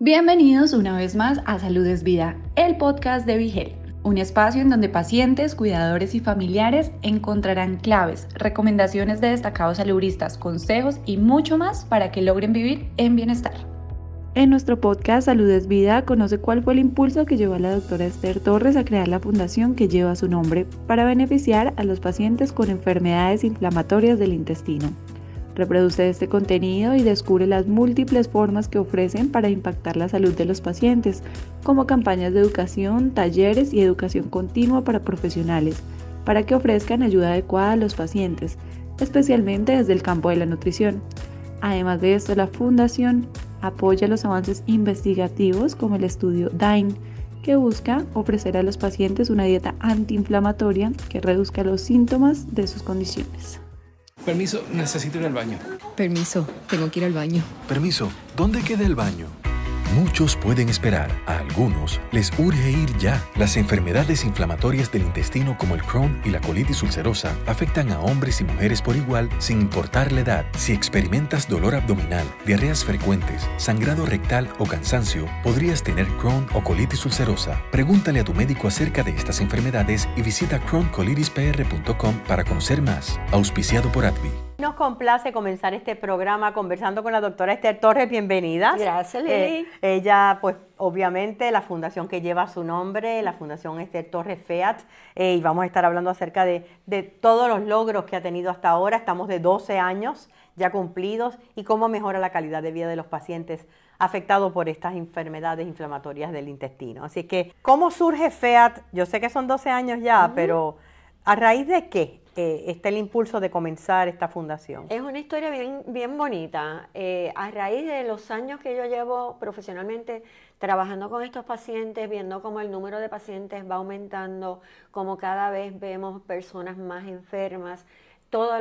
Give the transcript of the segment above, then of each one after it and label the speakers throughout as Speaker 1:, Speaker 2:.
Speaker 1: Bienvenidos una vez más a Salud es Vida, el podcast de Vigel, un espacio en donde pacientes, cuidadores y familiares encontrarán claves, recomendaciones de destacados saludistas, consejos y mucho más para que logren vivir en bienestar. En nuestro podcast Salud es Vida conoce cuál fue el impulso que llevó a la doctora Esther Torres a crear la fundación que lleva su nombre para beneficiar a los pacientes con enfermedades inflamatorias del intestino. Reproduce este contenido y descubre las múltiples formas que ofrecen para impactar la salud de los pacientes, como campañas de educación, talleres y educación continua para profesionales, para que ofrezcan ayuda adecuada a los pacientes, especialmente desde el campo de la nutrición. Además de esto, la Fundación apoya los avances investigativos como el estudio DINE, que busca ofrecer a los pacientes una dieta antiinflamatoria que reduzca los síntomas de sus condiciones.
Speaker 2: Permiso, necesito ir al baño.
Speaker 3: Permiso, tengo que ir al baño.
Speaker 4: Permiso, ¿dónde queda el baño? Muchos pueden esperar, a algunos les urge ir ya. Las enfermedades inflamatorias del intestino como el Crohn y la colitis ulcerosa afectan a hombres y mujeres por igual sin importar la edad. Si experimentas dolor abdominal, diarreas frecuentes, sangrado rectal o cansancio, podrías tener Crohn o colitis ulcerosa. Pregúntale a tu médico acerca de estas enfermedades y visita crohncolitis.pr.com para conocer más. Auspiciado por ADVI.
Speaker 5: Nos complace comenzar este programa conversando con la doctora Esther Torres. Bienvenida.
Speaker 3: Gracias, Lili.
Speaker 5: Eh, ella, pues, obviamente, la fundación que lleva su nombre, la Fundación Esther Torres FEAT, eh, y vamos a estar hablando acerca de, de, todos los logros que ha tenido hasta ahora. Estamos de 12 años ya cumplidos y cómo mejora la calidad de vida de los pacientes afectados por estas enfermedades inflamatorias del intestino. Así que, ¿cómo surge FEAT? Yo sé que son 12 años ya, pero ¿a raíz de qué? Eh, está el impulso de comenzar esta fundación?
Speaker 3: Es una historia bien, bien bonita. Eh, a raíz de los años que yo llevo profesionalmente trabajando con estos pacientes, viendo cómo el número de pacientes va aumentando, cómo cada vez vemos personas más enfermas, todo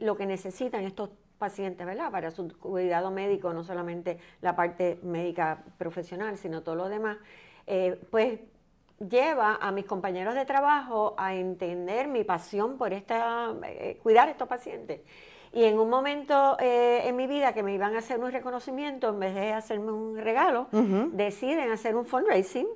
Speaker 3: lo que necesitan estos pacientes, ¿verdad? Para su cuidado médico, no solamente la parte médica profesional, sino todo lo demás. Eh, pues lleva a mis compañeros de trabajo a entender mi pasión por esta, eh, cuidar a estos pacientes. Y en un momento eh, en mi vida que me iban a hacer un reconocimiento, en vez de hacerme un regalo, deciden hacer un fundraising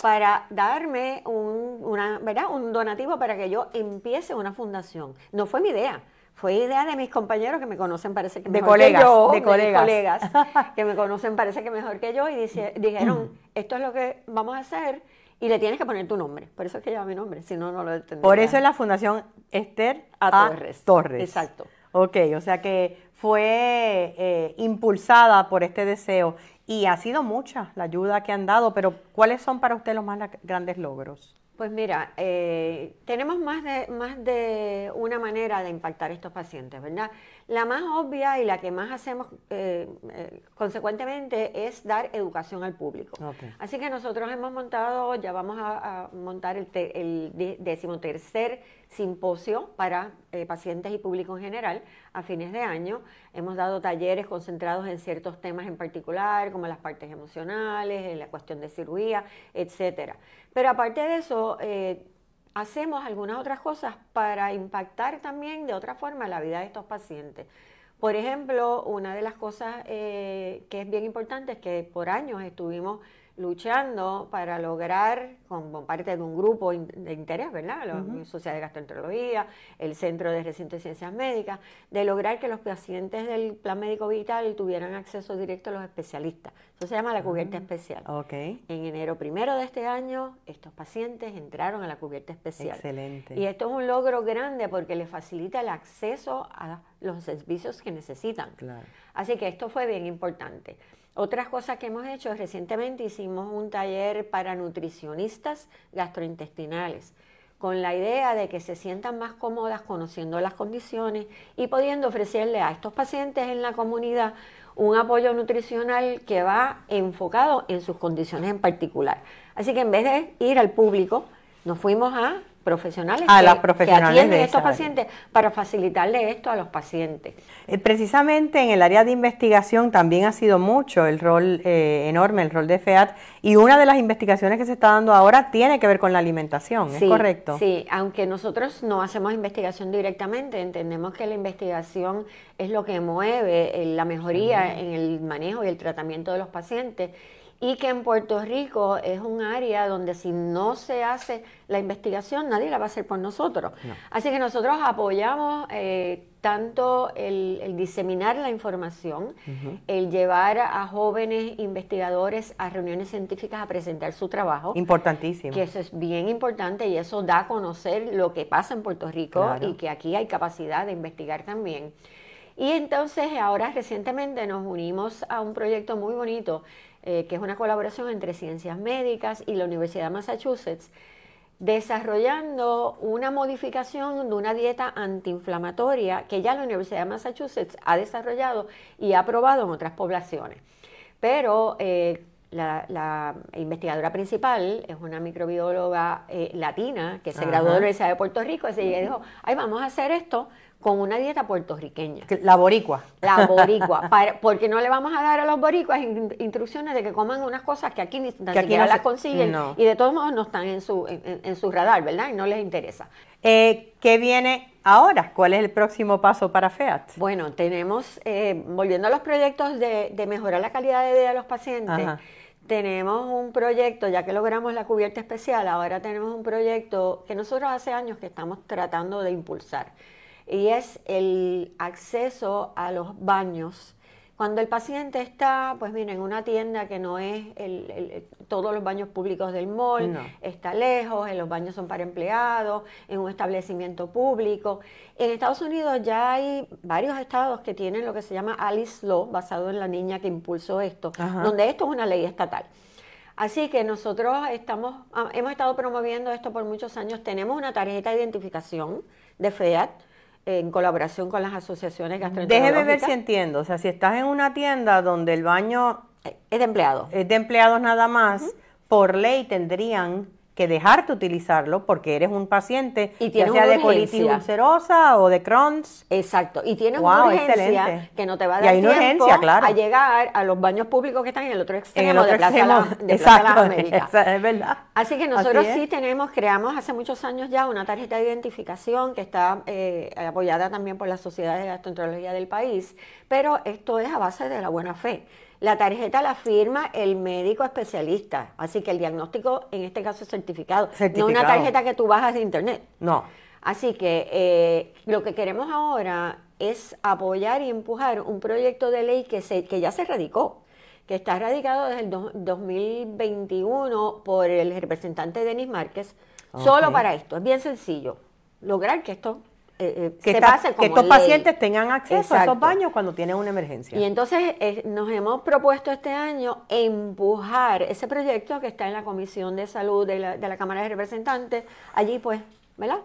Speaker 3: para darme un, una, ¿verdad? un donativo para que yo empiece una fundación. No fue mi idea, fue idea de mis compañeros que me conocen parece que mejor
Speaker 5: que
Speaker 3: yo,
Speaker 5: de colegas,
Speaker 3: colegas que me conocen parece que mejor que yo y dijeron, esto es lo que vamos a hacer y le tienes que poner tu nombre. Por eso es que lleva mi nombre, si no, no lo entendí.
Speaker 5: Por eso es la Fundación Esther A. Torres.
Speaker 3: Exacto.
Speaker 5: Ok, o sea que fue eh, impulsada por este deseo y ha sido mucha la ayuda que han dado, pero ¿cuáles son para usted los más grandes logros?
Speaker 3: Pues mira, eh, tenemos más de, más de una manera de impactar a estos pacientes, ¿verdad? La más obvia y la que más hacemos eh, eh, consecuentemente es dar educación al público. Así que nosotros hemos montado, ya vamos a, montar el, el decimotercer simposio para eh, pacientes y público en general a fines de año. Hemos dado talleres concentrados en ciertos temas en particular, como las partes emocionales, en la cuestión de cirugía, etcétera. Pero aparte de eso, hacemos algunas otras cosas para impactar también de otra forma la vida de estos pacientes. Por ejemplo, una de las cosas eh, que es bien importante es que por años estuvimos luchando para lograr, como parte de un grupo de interés, ¿verdad? La Sociedad de Gastroenterología, el Centro de Recinto de Ciencias Médicas, de lograr que los pacientes del Plan Médico Vital tuvieran acceso directo a los especialistas. Eso se llama la cubierta especial.
Speaker 5: Okay.
Speaker 3: En enero primero de este año, estos pacientes entraron a la cubierta especial.
Speaker 5: Excelente.
Speaker 3: Y esto es un logro grande porque les facilita el acceso a los servicios que necesitan.
Speaker 5: Claro.
Speaker 3: Así que esto fue bien importante. Otras cosas que hemos hecho, recientemente hicimos un taller para nutricionistas gastrointestinales, con la idea de que se sientan más cómodas conociendo las condiciones y pudiendo ofrecerle a estos pacientes en la comunidad un apoyo nutricional que va enfocado en sus condiciones en particular. Así que en vez de ir al público, nos fuimos a profesionales,
Speaker 5: A
Speaker 3: que,
Speaker 5: las
Speaker 3: que
Speaker 5: profesionales
Speaker 3: atienden
Speaker 5: de
Speaker 3: estos
Speaker 5: área.
Speaker 3: pacientes para facilitarle esto a los pacientes.
Speaker 5: Eh, Precisamente en el área de investigación también ha sido mucho el rol eh, enorme, el rol de FEAT, y una de las investigaciones que se está dando ahora tiene que ver con la alimentación, ¿es correcto?
Speaker 3: Sí, aunque nosotros no hacemos investigación directamente, entendemos que la investigación es lo que mueve eh, la mejoría en el manejo y el tratamiento de los pacientes y que en Puerto Rico es un área donde si no se hace la investigación nadie la va a hacer por nosotros. Así que nosotros apoyamos eh, tanto el, el diseminar la información, el llevar a jóvenes investigadores a reuniones científicas a presentar su trabajo.
Speaker 5: Importantísimo.
Speaker 3: Que eso es bien importante y eso da a conocer lo que pasa en Puerto Rico
Speaker 5: Claro.
Speaker 3: y que aquí hay capacidad de investigar también. Y entonces ahora recientemente nos unimos a un proyecto muy bonito, eh, que es una colaboración entre Ciencias Médicas y la Universidad de Massachusetts, desarrollando una modificación de una dieta antiinflamatoria que ya la Universidad de Massachusetts ha desarrollado y ha aprobado en otras poblaciones. Pero eh, la, la investigadora principal es una microbióloga eh, latina que se
Speaker 5: Ajá.
Speaker 3: graduó de la Universidad de Puerto Rico y ella dijo, ay, vamos a hacer esto con una dieta puertorriqueña.
Speaker 5: Que- La boricua.
Speaker 3: La boricua, para- porque no le vamos a dar a los boricuas in- instrucciones de que coman unas cosas que aquí ni tan
Speaker 5: Que aquí
Speaker 3: siquiera
Speaker 5: no
Speaker 3: las
Speaker 5: se-
Speaker 3: consiguen
Speaker 5: no.
Speaker 3: y de todos modos no están en su, en, en- en su radar, ¿verdad? Y no les interesa.
Speaker 5: Eh, ¿Qué viene ahora? ¿Cuál es el próximo paso para FEAT?
Speaker 3: Bueno, tenemos, eh, volviendo a los proyectos de, de mejorar la calidad de vida de los pacientes,
Speaker 5: Ajá.
Speaker 3: tenemos un proyecto, ya que logramos la cubierta especial, ahora tenemos un proyecto que nosotros hace años que estamos tratando de impulsar, y es el acceso a los baños. Cuando el paciente está, pues miren, en una tienda que no es el- todos los baños públicos del mall,
Speaker 5: No.
Speaker 3: está lejos, en los baños son para empleados, en un establecimiento público. En Estados Unidos ya hay varios estados que tienen lo que se llama Alice Law, basado en la niña que impulsó esto,
Speaker 5: Ajá.
Speaker 3: donde esto es una ley estatal. Así que nosotros estamos, ah, hemos estado promoviendo esto por muchos años. Tenemos una tarjeta de identificación de FEAT en colaboración con las asociaciones gastroenterológicas.
Speaker 5: Déjeme ver si entiendo. O sea, si estás en una tienda donde el baño
Speaker 3: Es de empleados.
Speaker 5: es de empleados nada más, por ley tendrían que dejarte utilizarlo porque eres un paciente,
Speaker 3: Y
Speaker 5: ya sea de colitis ulcerosa o de Crohn's.
Speaker 3: Exacto, y tienes
Speaker 5: Wow,
Speaker 3: una urgencia
Speaker 5: excelente.
Speaker 3: que no te va a
Speaker 5: Y
Speaker 3: dar
Speaker 5: hay
Speaker 3: tiempo
Speaker 5: urgencia, claro.
Speaker 3: a llegar a los baños públicos que están en el otro extremo
Speaker 5: En el otro
Speaker 3: de Plaza,
Speaker 5: extremo.
Speaker 3: La- de Plaza
Speaker 5: Exacto,
Speaker 3: Las Américas.
Speaker 5: es verdad.
Speaker 3: Así que nosotros
Speaker 5: Así
Speaker 3: sí tenemos, creamos hace muchos años ya una tarjeta de identificación que está eh, apoyada también por las sociedades de gastroenterología del país, pero esto es a base de la buena fe. La tarjeta la firma el médico especialista, así que el diagnóstico en este caso es certificado, no
Speaker 5: Certificado.
Speaker 3: una tarjeta que tú bajas de internet.
Speaker 5: No.
Speaker 3: Así que eh, lo que queremos ahora es apoyar y empujar un proyecto de ley que, se, que ya se radicó, que está radicado desde el do- 2021 por el representante Denis Márquez, solo para esto. Es bien sencillo, lograr que esto eh, eh,
Speaker 5: Que,
Speaker 3: se
Speaker 5: esta-
Speaker 3: pase
Speaker 5: que
Speaker 3: como
Speaker 5: estos
Speaker 3: ley.
Speaker 5: pacientes tengan acceso a esos baños cuando tienen una emergencia.
Speaker 3: Y entonces eh, nos hemos propuesto este año empujar ese proyecto que está en la Comisión de Salud de la, de la Cámara de Representantes, allí pues, ¿verdad?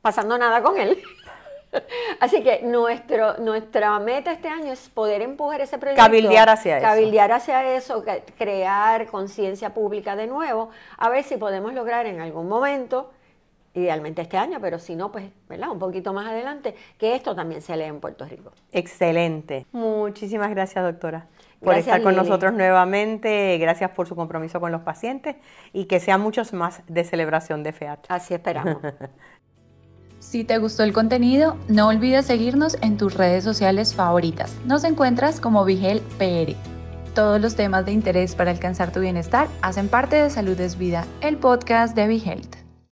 Speaker 3: Pasando nada con él. Así que nuestro, nuestra meta este año es poder empujar ese proyecto.
Speaker 5: Cabildear hacia eso.
Speaker 3: Cabildear hacia eso, crear conciencia pública de nuevo, a ver si podemos lograr en algún momento, idealmente este año, pero si no, pues, ¿verdad? Un poquito más adelante, que esto también se lea en Puerto Rico.
Speaker 5: Excelente. Muchísimas gracias, doctora, por
Speaker 3: Gracias,
Speaker 5: estar con
Speaker 3: Lili.
Speaker 5: nosotros nuevamente. Gracias por su compromiso con los pacientes y que sean muchos más de celebración de FEAT.
Speaker 3: Así esperamos.
Speaker 1: Si te gustó el contenido, no olvides seguirnos en tus redes sociales favoritas. Nos encuentras como Vigel PR. Todos los temas de interés para alcanzar tu bienestar hacen parte de Salud es Vida, el podcast de Vigel.